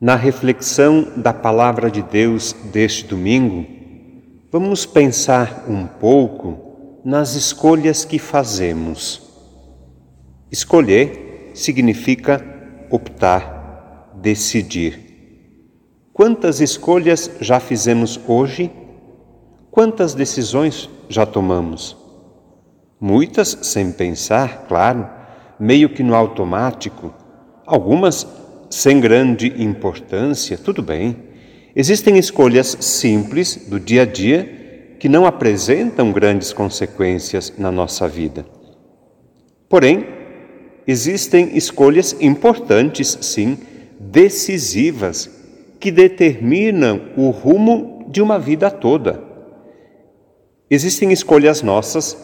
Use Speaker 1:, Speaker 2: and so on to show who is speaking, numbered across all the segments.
Speaker 1: Na reflexão da Palavra de Deus deste domingo, vamos pensar um pouco nas escolhas que fazemos. Escolher significa optar, decidir. Quantas escolhas já fizemos hoje? Quantas decisões já tomamos? Muitas sem pensar, claro, meio que no automático, algumas sem grande importância, tudo bem. Existem escolhas simples do dia a dia que não apresentam grandes consequências na nossa vida. Porém, existem escolhas importantes, sim, decisivas, que determinam o rumo de uma vida toda. Existem escolhas nossas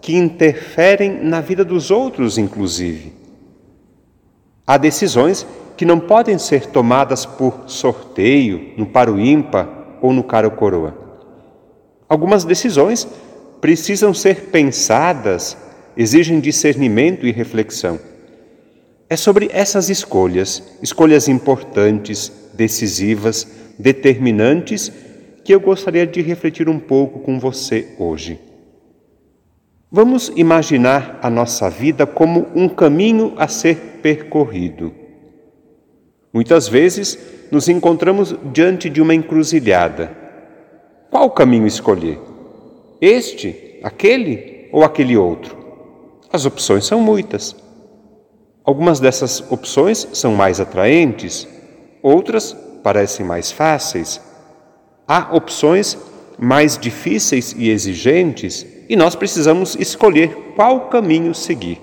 Speaker 1: que interferem na vida dos outros, inclusive. Há decisões que não podem ser tomadas por sorteio, no paro ímpar ou no caro coroa. Algumas decisões precisam ser pensadas, exigem discernimento e reflexão. É sobre essas escolhas, escolhas importantes, decisivas, determinantes, que eu gostaria de refletir um pouco com você hoje. Vamos imaginar a nossa vida como um caminho a ser percorrido. Muitas vezes nos encontramos diante de uma encruzilhada. Qual caminho escolher? Este, aquele ou aquele outro? As opções são muitas. Algumas dessas opções são mais atraentes, outras parecem mais fáceis. Há opções mais difíceis e exigentes e nós precisamos escolher qual caminho seguir.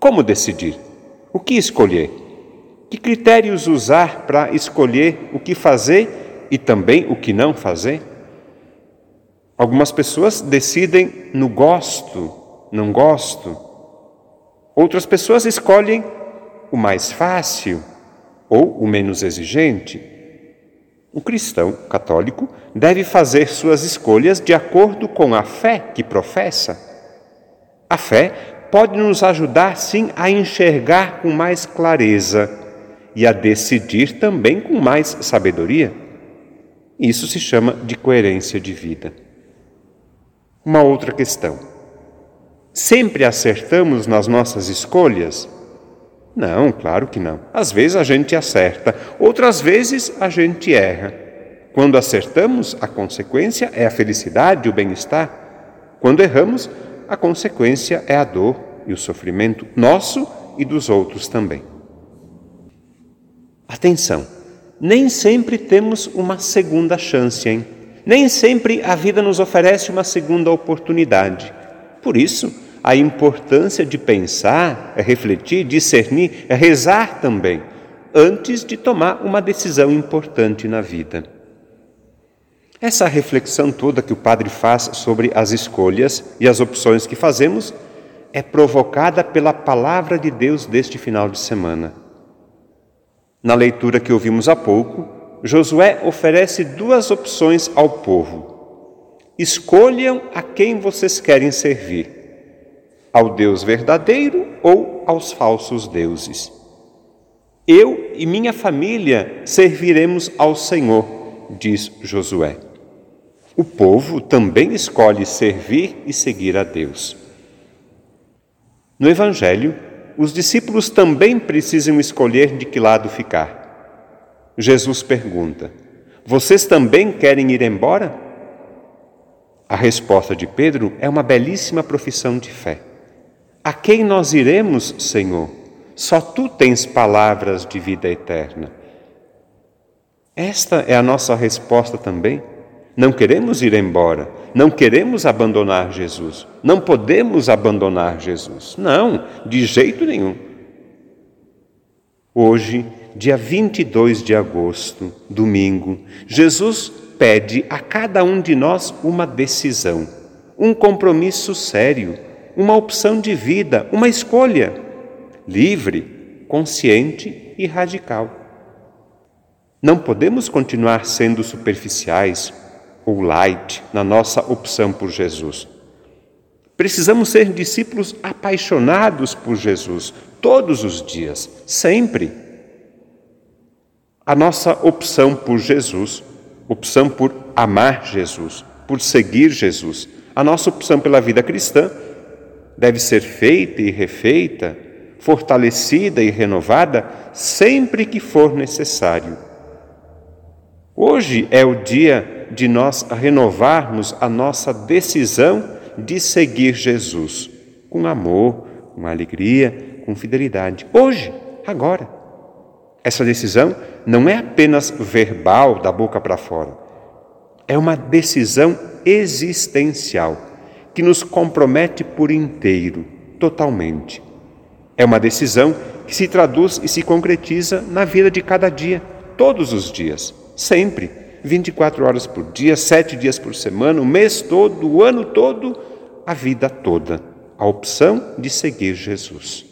Speaker 1: Como decidir? O que escolher? Que critérios usar para escolher o que fazer e também o que não fazer? Algumas pessoas decidem no gosto, não gosto. Outras pessoas escolhem o mais fácil ou o menos exigente. O cristão católico deve fazer suas escolhas de acordo com a fé que professa. A fé pode nos ajudar, sim, a enxergar com mais clareza e a decidir também com mais sabedoria. Isso se chama de coerência de vida. Uma outra questão. Sempre acertamos nas nossas escolhas? Não, claro que não. Às vezes a gente acerta, outras vezes a gente erra. Quando acertamos, a consequência é a felicidade, o bem-estar. Quando erramos, a consequência é a dor e o sofrimento nosso e dos outros também. Atenção, nem sempre temos uma segunda chance, hein? Nem sempre a vida nos oferece uma segunda oportunidade. Por isso, a importância de pensar, refletir, discernir, rezar também, antes de tomar uma decisão importante na vida. Essa reflexão toda que o Padre faz sobre as escolhas e as opções que fazemos é provocada pela palavra de Deus deste final de semana. Na leitura que ouvimos há pouco, Josué oferece duas opções ao povo. Escolham a quem vocês querem servir: ao Deus verdadeiro ou aos falsos deuses. Eu e minha família serviremos ao Senhor, diz Josué. O povo também escolhe servir e seguir a Deus. No Evangelho, os discípulos também precisam escolher de que lado ficar. Jesus pergunta: Vocês também querem ir embora? A resposta de Pedro é uma belíssima profissão de fé. A quem nós iremos, Senhor? Só tu tens palavras de vida eterna. Esta é a nossa resposta também. Não queremos ir embora, não queremos abandonar Jesus, não podemos abandonar Jesus. Não, de jeito nenhum. Hoje, dia 22 de agosto, domingo, Jesus pede a cada um de nós uma decisão, um compromisso sério, uma opção de vida, uma escolha livre, consciente e radical. Não podemos continuar sendo superficiais, ou light na nossa opção por Jesus. Precisamos ser discípulos apaixonados por Jesus todos os dias, sempre. A nossa opção por Jesus, opção por amar Jesus, por seguir Jesus, a nossa opção pela vida cristã deve ser feita e refeita, fortalecida e renovada sempre que for necessário. Hoje é o dia de nós renovarmos a nossa decisão de seguir Jesus com amor, com alegria, com fidelidade. Hoje, agora. Essa decisão não é apenas verbal, da boca para fora. É uma decisão existencial que nos compromete por inteiro, totalmente. É uma decisão que se traduz e se concretiza na vida de cada dia, todos os dias, sempre, 24 horas por dia, sete dias por semana, o mês todo, o ano todo, a vida toda. A opção de seguir Jesus.